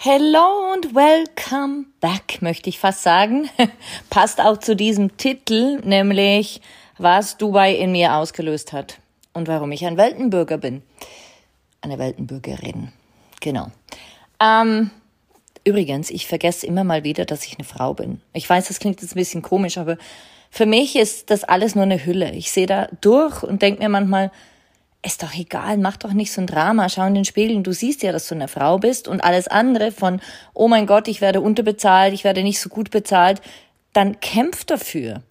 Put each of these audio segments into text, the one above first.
Hello und welcome back, möchte ich fast sagen. Passt auch zu diesem Titel, nämlich was Dubai in mir ausgelöst hat und warum ich ein Weltenbürger bin. Eine Weltenbürgerin. Genau. Ähm, übrigens, ich vergesse immer mal wieder, dass ich eine Frau bin. Ich weiß, das klingt jetzt ein bisschen komisch, aber für mich ist das alles nur eine Hülle. Ich sehe da durch und denke mir manchmal, ist doch egal, mach doch nicht so ein Drama, schau in den Spiegel, du siehst ja, dass du eine Frau bist und alles andere von, oh mein Gott, ich werde unterbezahlt, ich werde nicht so gut bezahlt, dann kämpf dafür.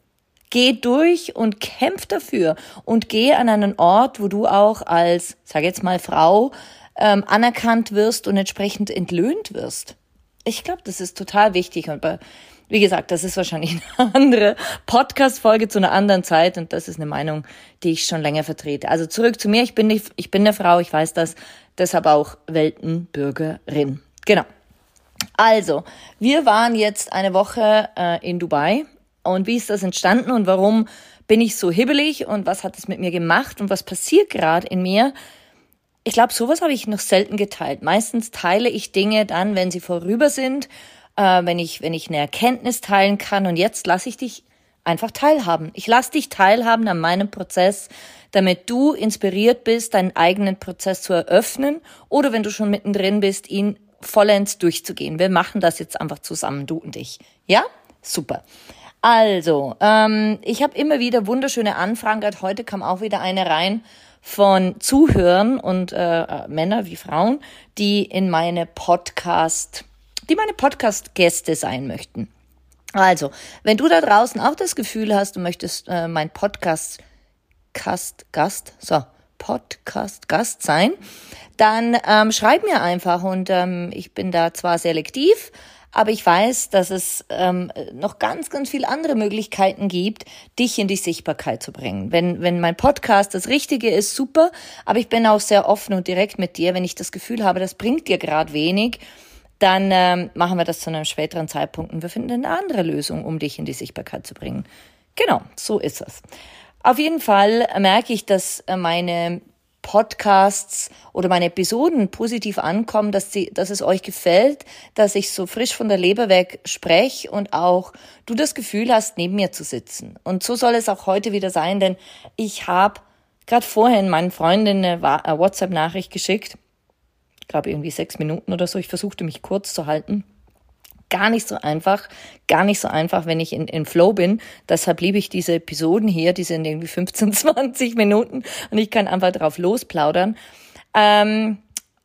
Geh durch und kämpf dafür und geh an einen Ort, wo du auch als, sag jetzt mal Frau, ähm, anerkannt wirst und entsprechend entlöhnt wirst. Ich glaube, das ist total wichtig und wie gesagt, das ist wahrscheinlich eine andere Podcast-Folge zu einer anderen Zeit und das ist eine Meinung, die ich schon länger vertrete. Also zurück zu mir. Ich bin, nicht, ich bin eine Frau, ich weiß das, deshalb auch Weltenbürgerin. Genau. Also, wir waren jetzt eine Woche äh, in Dubai und wie ist das entstanden und warum bin ich so hibbelig und was hat es mit mir gemacht und was passiert gerade in mir? Ich glaube, sowas habe ich noch selten geteilt. Meistens teile ich Dinge dann, wenn sie vorüber sind äh, wenn ich, wenn ich eine Erkenntnis teilen kann. Und jetzt lasse ich dich einfach teilhaben. Ich lasse dich teilhaben an meinem Prozess, damit du inspiriert bist, deinen eigenen Prozess zu eröffnen oder wenn du schon mittendrin bist, ihn vollends durchzugehen. Wir machen das jetzt einfach zusammen, du und ich. Ja? Super. Also, ähm, ich habe immer wieder wunderschöne Anfragen. Gerade heute kam auch wieder eine rein von Zuhörern und äh, äh Männer wie Frauen, die in meine Podcast die meine Podcast-Gäste sein möchten. Also, wenn du da draußen auch das Gefühl hast, du möchtest äh, mein Podcast Gast, Gast, so, Podcast Gast sein, dann ähm, schreib mir einfach und ähm, ich bin da zwar selektiv, aber ich weiß, dass es ähm, noch ganz, ganz viele andere Möglichkeiten gibt, dich in die Sichtbarkeit zu bringen. Wenn, wenn mein Podcast das Richtige ist, super, aber ich bin auch sehr offen und direkt mit dir, wenn ich das Gefühl habe, das bringt dir gerade wenig, dann ähm, machen wir das zu einem späteren Zeitpunkt und wir finden eine andere Lösung, um dich in die Sichtbarkeit zu bringen. Genau, so ist es. Auf jeden Fall merke ich, dass äh, meine Podcasts oder meine Episoden positiv ankommen, dass, sie, dass es euch gefällt, dass ich so frisch von der Leber weg spreche und auch du das Gefühl hast, neben mir zu sitzen. Und so soll es auch heute wieder sein, denn ich habe gerade vorhin meinen Freundinnen eine WhatsApp-Nachricht geschickt glaube irgendwie sechs Minuten oder so. Ich versuchte mich kurz zu halten. Gar nicht so einfach, gar nicht so einfach, wenn ich in, in Flow bin. Deshalb liebe ich diese Episoden hier, die sind irgendwie 15, 20 Minuten und ich kann einfach drauf losplaudern. Ähm,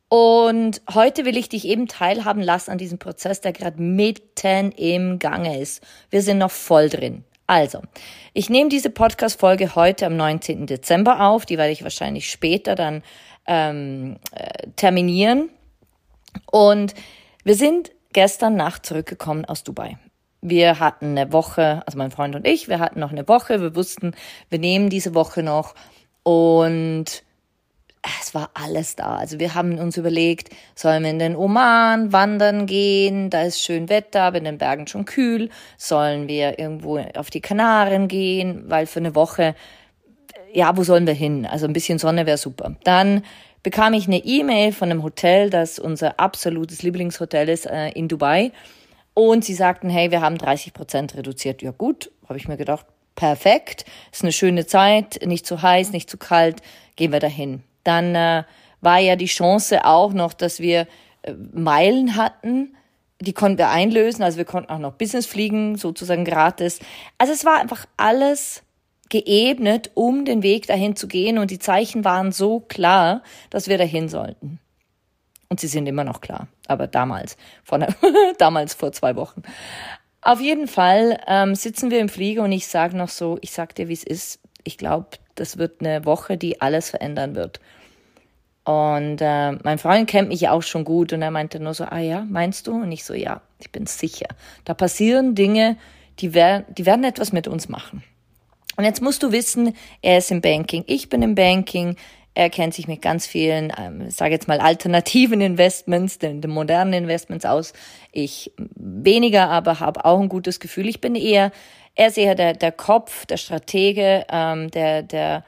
und heute will ich dich eben teilhaben lassen an diesem Prozess, der gerade mitten im Gange ist. Wir sind noch voll drin. Also, ich nehme diese Podcast-Folge heute am 19. Dezember auf. Die werde ich wahrscheinlich später dann ähm, äh, terminieren. Und wir sind gestern Nacht zurückgekommen aus Dubai. Wir hatten eine Woche, also mein Freund und ich, wir hatten noch eine Woche. Wir wussten, wir nehmen diese Woche noch und es war alles da. Also wir haben uns überlegt, sollen wir in den Oman wandern gehen? Da ist schön Wetter, aber in den Bergen schon kühl. Sollen wir irgendwo auf die Kanaren gehen? Weil für eine Woche ja, wo sollen wir hin? Also ein bisschen Sonne wäre super. Dann bekam ich eine E-Mail von einem Hotel, das unser absolutes Lieblingshotel ist äh, in Dubai. Und sie sagten, hey, wir haben 30 Prozent reduziert. Ja gut, habe ich mir gedacht, perfekt, ist eine schöne Zeit, nicht zu heiß, nicht zu kalt, gehen wir dahin. Dann äh, war ja die Chance auch noch, dass wir äh, Meilen hatten, die konnten wir einlösen, also wir konnten auch noch Business fliegen, sozusagen gratis. Also es war einfach alles geebnet, um den Weg dahin zu gehen und die Zeichen waren so klar, dass wir dahin sollten. Und sie sind immer noch klar, aber damals, vor damals vor zwei Wochen. Auf jeden Fall ähm, sitzen wir im Flieger und ich sage noch so, ich sag dir, wie es ist. Ich glaube, das wird eine Woche, die alles verändern wird. Und äh, mein Freund kennt mich ja auch schon gut und er meinte nur so, ah ja, meinst du? Und ich so, ja, ich bin sicher. Da passieren Dinge, die, werden, die werden etwas mit uns machen. Und jetzt musst du wissen, er ist im Banking, ich bin im Banking, er kennt sich mit ganz vielen, ähm, sage jetzt mal, alternativen Investments, den, den modernen Investments aus. Ich weniger, aber habe auch ein gutes Gefühl. Ich bin eher, er ist eher der, der Kopf, der Stratege, ähm, der, der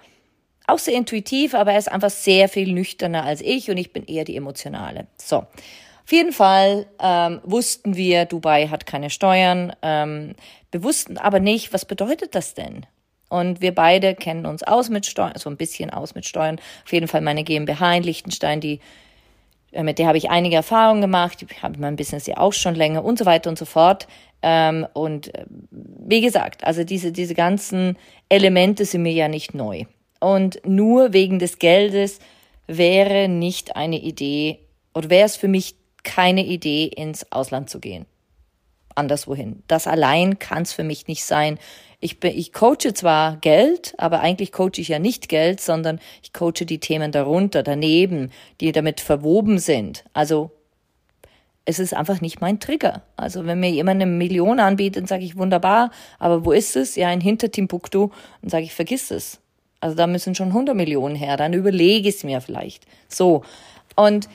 auch sehr intuitiv, aber er ist einfach sehr viel nüchterner als ich und ich bin eher die emotionale. So. Auf jeden Fall ähm, wussten wir, Dubai hat keine Steuern. Ähm, wir wussten aber nicht, was bedeutet das denn? Und wir beide kennen uns aus mit Steuern, so ein bisschen aus mit Steuern. Auf jeden Fall meine GmbH in Liechtenstein, die, äh, mit der habe ich einige Erfahrungen gemacht. Ich habe mein Business ja auch schon länger und so weiter und so fort. Ähm, und äh, wie gesagt, also diese, diese ganzen Elemente sind mir ja nicht neu. Und nur wegen des Geldes wäre nicht eine Idee oder wäre es für mich keine Idee, ins Ausland zu gehen. Anderswohin. Das allein kann es für mich nicht sein. Ich, bin, ich coache zwar Geld, aber eigentlich coache ich ja nicht Geld, sondern ich coache die Themen darunter, daneben, die damit verwoben sind. Also es ist einfach nicht mein Trigger. Also wenn mir jemand eine Million anbietet, dann sage ich wunderbar, aber wo ist es? Ja, in Hintertimbuktu. Dann sage ich, vergiss es. Also da müssen schon 100 Millionen her, dann überlege ich es mir vielleicht. So. Und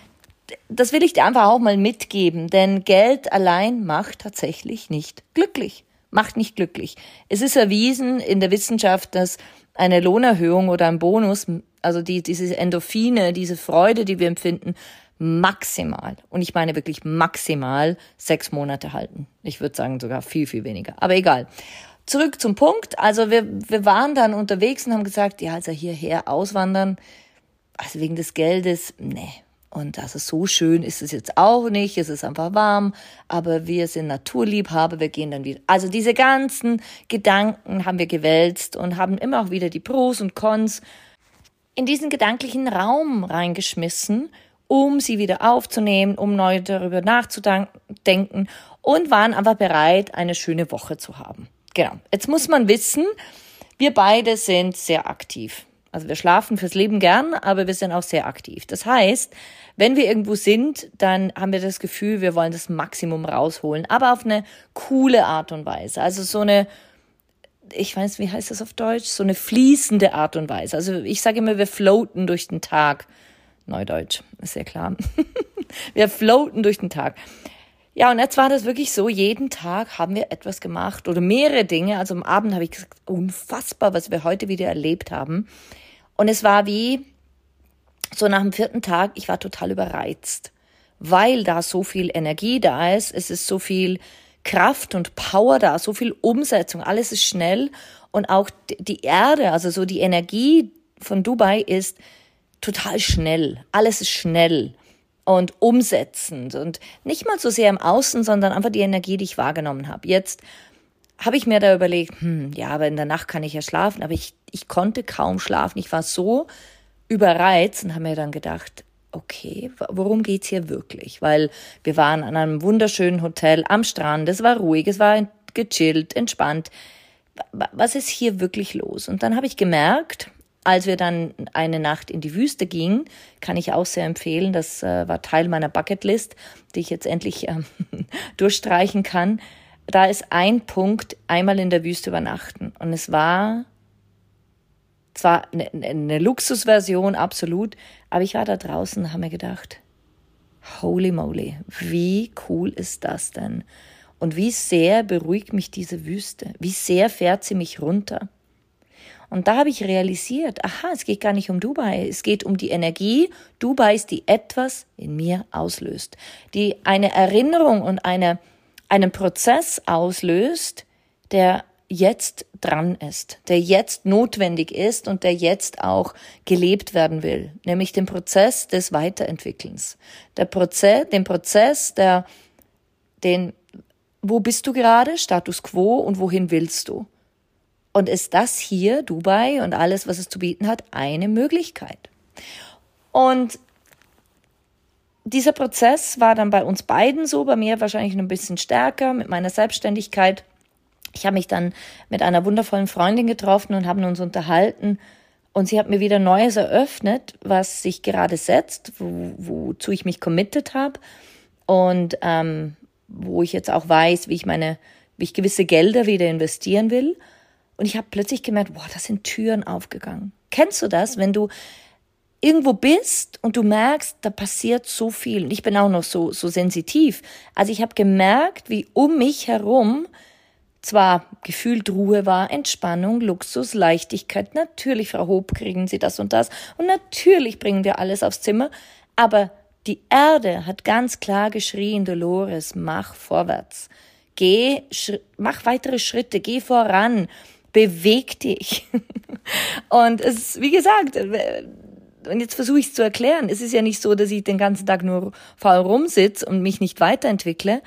das will ich dir einfach auch mal mitgeben, denn Geld allein macht tatsächlich nicht glücklich. Macht nicht glücklich. Es ist erwiesen in der Wissenschaft, dass eine Lohnerhöhung oder ein Bonus, also die, diese Endorphine, diese Freude, die wir empfinden, maximal, und ich meine wirklich maximal sechs Monate halten. Ich würde sagen sogar viel, viel weniger. Aber egal zurück zum Punkt. Also wir, wir waren dann unterwegs und haben gesagt, ja, also hierher auswandern, also wegen des Geldes, nee. Und also so schön ist es jetzt auch nicht, es ist einfach warm, aber wir sind Naturliebhaber, wir gehen dann wieder. Also diese ganzen Gedanken haben wir gewälzt und haben immer auch wieder die Pros und Cons in diesen gedanklichen Raum reingeschmissen, um sie wieder aufzunehmen, um neu darüber nachzudenken und waren einfach bereit, eine schöne Woche zu haben. Genau. Jetzt muss man wissen, wir beide sind sehr aktiv. Also wir schlafen fürs Leben gern, aber wir sind auch sehr aktiv. Das heißt, wenn wir irgendwo sind, dann haben wir das Gefühl, wir wollen das Maximum rausholen, aber auf eine coole Art und Weise. Also so eine, ich weiß, wie heißt das auf Deutsch? So eine fließende Art und Weise. Also ich sage immer, wir floaten durch den Tag. Neudeutsch, ist ja klar. wir floaten durch den Tag. Ja, und jetzt war das wirklich so, jeden Tag haben wir etwas gemacht oder mehrere Dinge. Also am Abend habe ich gesagt, unfassbar, was wir heute wieder erlebt haben. Und es war wie, so nach dem vierten Tag, ich war total überreizt, weil da so viel Energie da ist, es ist so viel Kraft und Power da, so viel Umsetzung, alles ist schnell. Und auch die Erde, also so die Energie von Dubai ist total schnell, alles ist schnell und umsetzend und nicht mal so sehr im Außen, sondern einfach die Energie, die ich wahrgenommen habe. Jetzt habe ich mir da überlegt, hm, ja, aber in der Nacht kann ich ja schlafen, aber ich, ich konnte kaum schlafen. Ich war so überreizt und habe mir dann gedacht, okay, worum geht's hier wirklich? Weil wir waren an einem wunderschönen Hotel am Strand, es war ruhig, es war gechillt, entspannt. Was ist hier wirklich los? Und dann habe ich gemerkt, als wir dann eine Nacht in die Wüste gingen, kann ich auch sehr empfehlen. Das äh, war Teil meiner Bucketlist, die ich jetzt endlich äh, durchstreichen kann. Da ist ein Punkt, einmal in der Wüste übernachten. Und es war zwar eine, eine Luxusversion, absolut, aber ich war da draußen und habe mir gedacht, holy moly, wie cool ist das denn? Und wie sehr beruhigt mich diese Wüste? Wie sehr fährt sie mich runter? Und da habe ich realisiert, aha, es geht gar nicht um Dubai, es geht um die Energie. Dubais, die etwas in mir auslöst, die eine Erinnerung und eine, einen Prozess auslöst, der jetzt dran ist, der jetzt notwendig ist und der jetzt auch gelebt werden will, nämlich den Prozess des Weiterentwickelns, der Prozess, den Prozess der den, wo bist du gerade, Status quo. Und wohin willst du? Und ist das hier, Dubai und alles, was es zu bieten hat, eine Möglichkeit? Und dieser Prozess war dann bei uns beiden so, bei mir wahrscheinlich noch ein bisschen stärker mit meiner Selbstständigkeit. Ich habe mich dann mit einer wundervollen Freundin getroffen und haben uns unterhalten. Und sie hat mir wieder Neues eröffnet, was sich gerade setzt, wo, wozu ich mich committed habe und ähm, wo ich jetzt auch weiß, wie ich meine, wie ich gewisse Gelder wieder investieren will. Und ich habe plötzlich gemerkt, boah, da sind Türen aufgegangen. Kennst du das, wenn du irgendwo bist und du merkst, da passiert so viel. Und ich bin auch noch so, so sensitiv. Also ich habe gemerkt, wie um mich herum zwar gefühlt Ruhe war, Entspannung, Luxus, Leichtigkeit. Natürlich, Frau Hob, kriegen Sie das und das. Und natürlich bringen wir alles aufs Zimmer. Aber die Erde hat ganz klar geschrien, Dolores, mach vorwärts. Geh, mach weitere Schritte, geh voran, beweg dich. und es ist, wie gesagt, und jetzt versuche ich es zu erklären. Es ist ja nicht so, dass ich den ganzen Tag nur faul rumsitze und mich nicht weiterentwickle.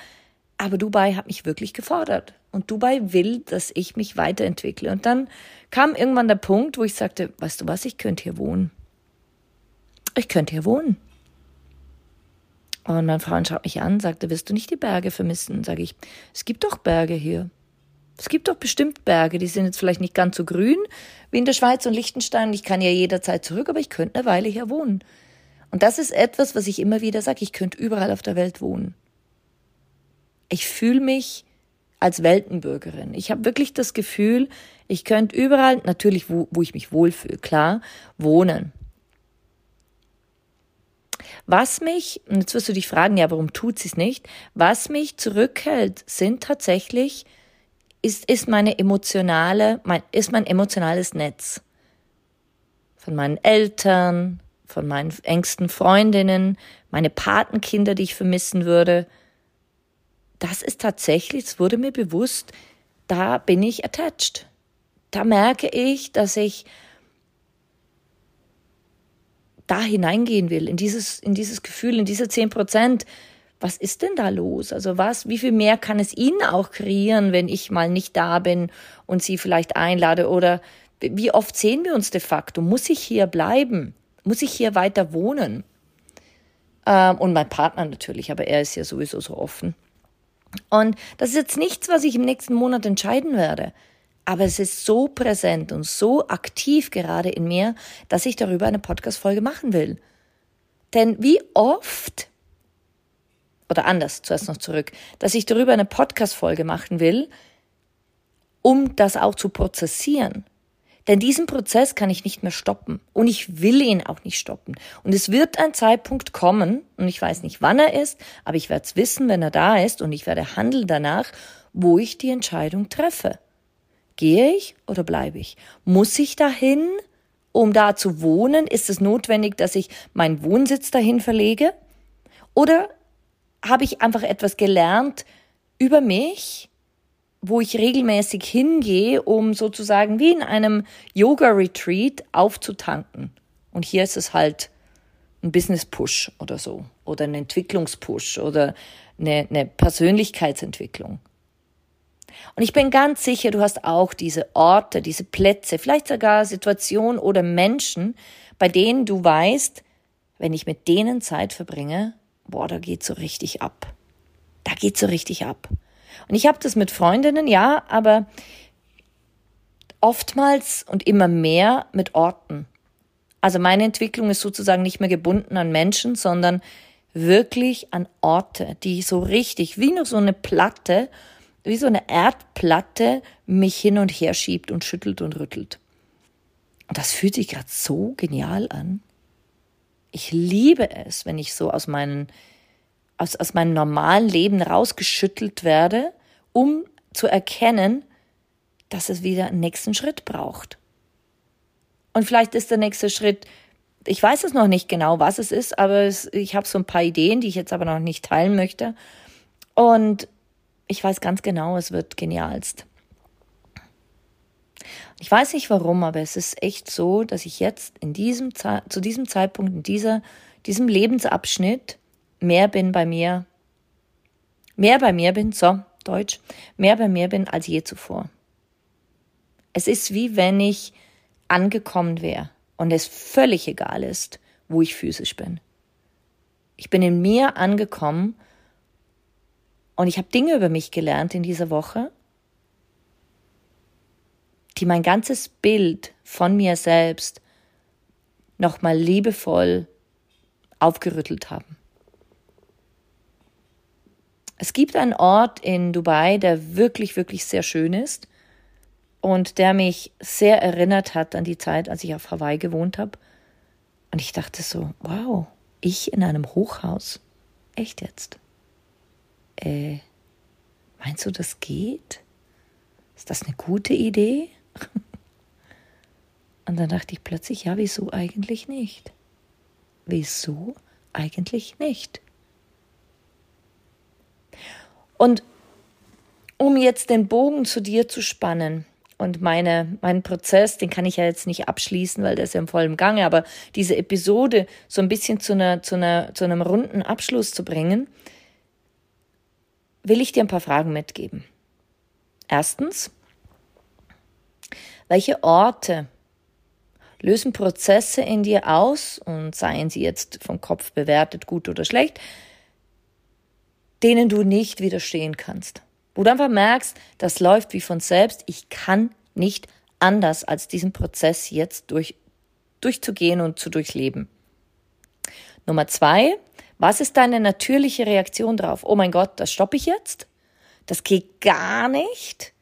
Aber Dubai hat mich wirklich gefordert. Und Dubai will, dass ich mich weiterentwickle. Und dann kam irgendwann der Punkt, wo ich sagte, weißt du was, ich könnte hier wohnen. Ich könnte hier wohnen. Und mein Freund schaut mich an, sagte, wirst du nicht die Berge vermissen? Sage ich, es gibt doch Berge hier. Es gibt doch bestimmt Berge, die sind jetzt vielleicht nicht ganz so grün wie in der Schweiz und Liechtenstein. Ich kann ja jederzeit zurück, aber ich könnte eine Weile hier wohnen. Und das ist etwas, was ich immer wieder sage, ich könnte überall auf der Welt wohnen. Ich fühle mich als Weltenbürgerin. Ich habe wirklich das Gefühl, ich könnte überall, natürlich wo, wo ich mich wohlfühle, klar, wohnen. Was mich, und jetzt wirst du dich fragen, ja, warum tut sie es nicht? Was mich zurückhält, sind tatsächlich ist, ist meine emotionale, mein, ist mein emotionales Netz. Von meinen Eltern, von meinen engsten Freundinnen, meine Patenkinder, die ich vermissen würde. Das ist tatsächlich, es wurde mir bewusst, da bin ich attached. Da merke ich, dass ich da hineingehen will, in dieses, in dieses Gefühl, in diese zehn Prozent, was ist denn da los? Also was, wie viel mehr kann es Ihnen auch kreieren, wenn ich mal nicht da bin und Sie vielleicht einlade? Oder wie oft sehen wir uns de facto? Muss ich hier bleiben? Muss ich hier weiter wohnen? Ähm, und mein Partner natürlich, aber er ist ja sowieso so offen. Und das ist jetzt nichts, was ich im nächsten Monat entscheiden werde. Aber es ist so präsent und so aktiv gerade in mir, dass ich darüber eine Podcast-Folge machen will. Denn wie oft oder anders, zuerst noch zurück, dass ich darüber eine Podcast-Folge machen will, um das auch zu prozessieren. Denn diesen Prozess kann ich nicht mehr stoppen. Und ich will ihn auch nicht stoppen. Und es wird ein Zeitpunkt kommen, und ich weiß nicht, wann er ist, aber ich werde es wissen, wenn er da ist, und ich werde handeln danach, wo ich die Entscheidung treffe. Gehe ich oder bleibe ich? Muss ich dahin, um da zu wohnen? Ist es notwendig, dass ich meinen Wohnsitz dahin verlege? Oder habe ich einfach etwas gelernt über mich, wo ich regelmäßig hingehe, um sozusagen wie in einem Yoga-Retreat aufzutanken. Und hier ist es halt ein Business-Push oder so oder ein Entwicklungs-Push oder eine, eine Persönlichkeitsentwicklung. Und ich bin ganz sicher, du hast auch diese Orte, diese Plätze, vielleicht sogar Situationen oder Menschen, bei denen du weißt, wenn ich mit denen Zeit verbringe, boah, da geht so richtig ab. Da geht so richtig ab. Und ich habe das mit Freundinnen, ja, aber oftmals und immer mehr mit Orten. Also meine Entwicklung ist sozusagen nicht mehr gebunden an Menschen, sondern wirklich an Orte, die so richtig, wie nur so eine Platte, wie so eine Erdplatte mich hin und her schiebt und schüttelt und rüttelt. Und das fühlt sich gerade so genial an. Ich liebe es, wenn ich so aus, meinen, aus, aus meinem normalen Leben rausgeschüttelt werde, um zu erkennen, dass es wieder einen nächsten Schritt braucht. Und vielleicht ist der nächste Schritt, ich weiß es noch nicht genau, was es ist, aber es, ich habe so ein paar Ideen, die ich jetzt aber noch nicht teilen möchte. Und ich weiß ganz genau, es wird genialst. Ich weiß nicht warum, aber es ist echt so, dass ich jetzt in diesem zu diesem Zeitpunkt, in dieser, diesem Lebensabschnitt mehr bin bei mir mehr bei mir bin, so, Deutsch, mehr bei mir bin als je zuvor. Es ist wie wenn ich angekommen wäre und es völlig egal ist, wo ich physisch bin. Ich bin in mir angekommen und ich habe Dinge über mich gelernt in dieser Woche, die mein ganzes Bild von mir selbst nochmal liebevoll aufgerüttelt haben. Es gibt einen Ort in Dubai, der wirklich, wirklich sehr schön ist und der mich sehr erinnert hat an die Zeit, als ich auf Hawaii gewohnt habe. Und ich dachte so, wow, ich in einem Hochhaus? Echt jetzt? Äh, meinst du, das geht? Ist das eine gute Idee? Und dann dachte ich plötzlich, ja, wieso eigentlich nicht? Wieso eigentlich nicht? Und um jetzt den Bogen zu dir zu spannen und meine, meinen Prozess, den kann ich ja jetzt nicht abschließen, weil der ist ja im vollen Gange, aber diese Episode so ein bisschen zu, einer, zu, einer, zu einem runden Abschluss zu bringen, will ich dir ein paar Fragen mitgeben. Erstens, welche Orte lösen Prozesse in dir aus, und seien sie jetzt vom Kopf bewertet, gut oder schlecht, denen du nicht widerstehen kannst. Wo du einfach merkst, das läuft wie von selbst, ich kann nicht anders als diesen Prozess jetzt durch, durchzugehen und zu durchleben. Nummer zwei, was ist deine natürliche Reaktion drauf? Oh mein Gott, das stoppe ich jetzt? Das geht gar nicht?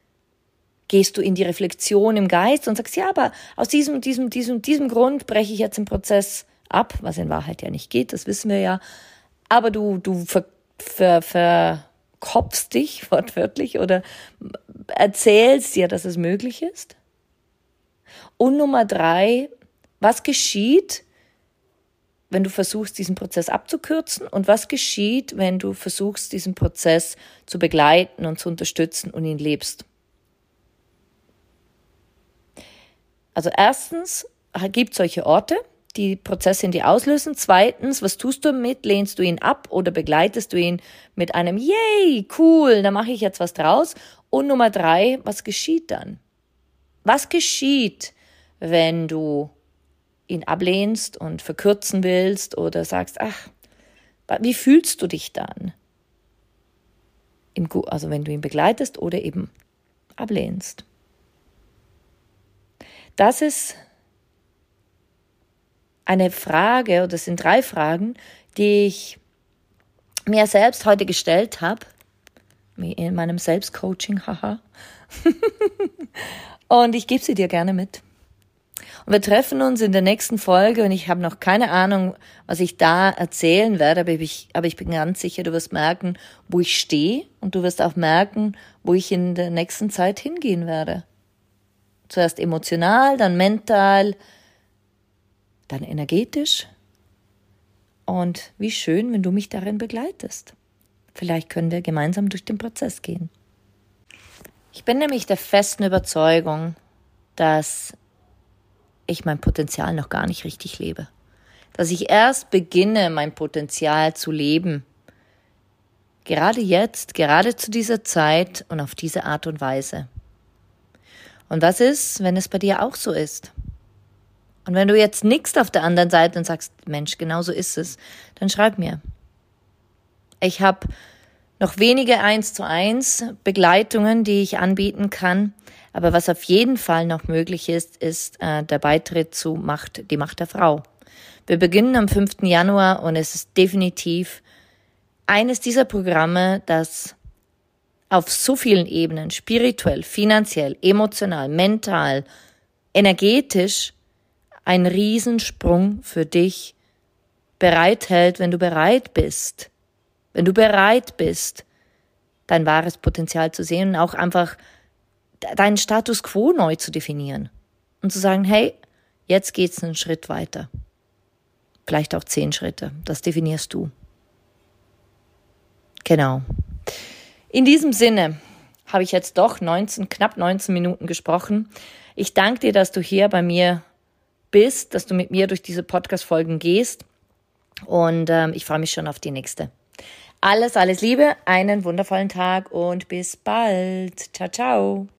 Gehst du in die Reflexion im Geist und sagst, ja, aber aus diesem, diesem, diesem, diesem Grund breche ich jetzt den Prozess ab, was in Wahrheit ja nicht geht, das wissen wir ja. Aber du, du ver, ver, verkopfst dich wortwörtlich oder erzählst dir, dass es möglich ist. Und Nummer drei, was geschieht, wenn du versuchst, diesen Prozess abzukürzen und was geschieht, wenn du versuchst, diesen Prozess zu begleiten und zu unterstützen und ihn lebst. Also erstens gibt solche Orte, die Prozesse in dir auslösen. Zweitens, was tust du damit? Lehnst du ihn ab oder begleitest du ihn mit einem Yay, cool, da mache ich jetzt was draus? Und Nummer drei, was geschieht dann? Was geschieht, wenn du ihn ablehnst und verkürzen willst oder sagst, ach, wie fühlst du dich dann? also wenn du ihn begleitest oder eben ablehnst. Das ist eine Frage, oder das sind drei Fragen, die ich mir selbst heute gestellt habe, in meinem Selbstcoaching, haha. und ich gebe sie dir gerne mit. Und wir treffen uns in der nächsten Folge und ich habe noch keine Ahnung, was ich da erzählen werde, aber ich, aber ich bin ganz sicher, du wirst merken, wo ich stehe und du wirst auch merken, wo ich in der nächsten Zeit hingehen werde. Zuerst emotional, dann mental, dann energetisch. Und wie schön, wenn du mich darin begleitest. Vielleicht können wir gemeinsam durch den Prozess gehen. Ich bin nämlich der festen Überzeugung, dass ich mein Potenzial noch gar nicht richtig lebe. Dass ich erst beginne, mein Potenzial zu leben. Gerade jetzt, gerade zu dieser Zeit und auf diese Art und Weise. Und was ist, wenn es bei dir auch so ist? Und wenn du jetzt nickst auf der anderen Seite und sagst, Mensch, genau so ist es, dann schreib mir. Ich habe noch wenige eins zu eins Begleitungen, die ich anbieten kann. Aber was auf jeden Fall noch möglich ist, ist äh, der Beitritt zu Macht, die Macht der Frau. Wir beginnen am 5. Januar und es ist definitiv eines dieser Programme, das auf so vielen Ebenen, spirituell, finanziell, emotional, mental, energetisch, ein Riesensprung für dich bereithält, wenn du bereit bist. Wenn du bereit bist, dein wahres Potenzial zu sehen und auch einfach deinen Status quo neu zu definieren und zu sagen, hey, jetzt geht's einen Schritt weiter. Vielleicht auch zehn Schritte. Das definierst du. Genau. In diesem Sinne habe ich jetzt doch 19, knapp 19 Minuten gesprochen. Ich danke dir, dass du hier bei mir bist, dass du mit mir durch diese Podcast-Folgen gehst. Und ähm, ich freue mich schon auf die nächste. Alles, alles Liebe, einen wundervollen Tag und bis bald. Ciao, ciao.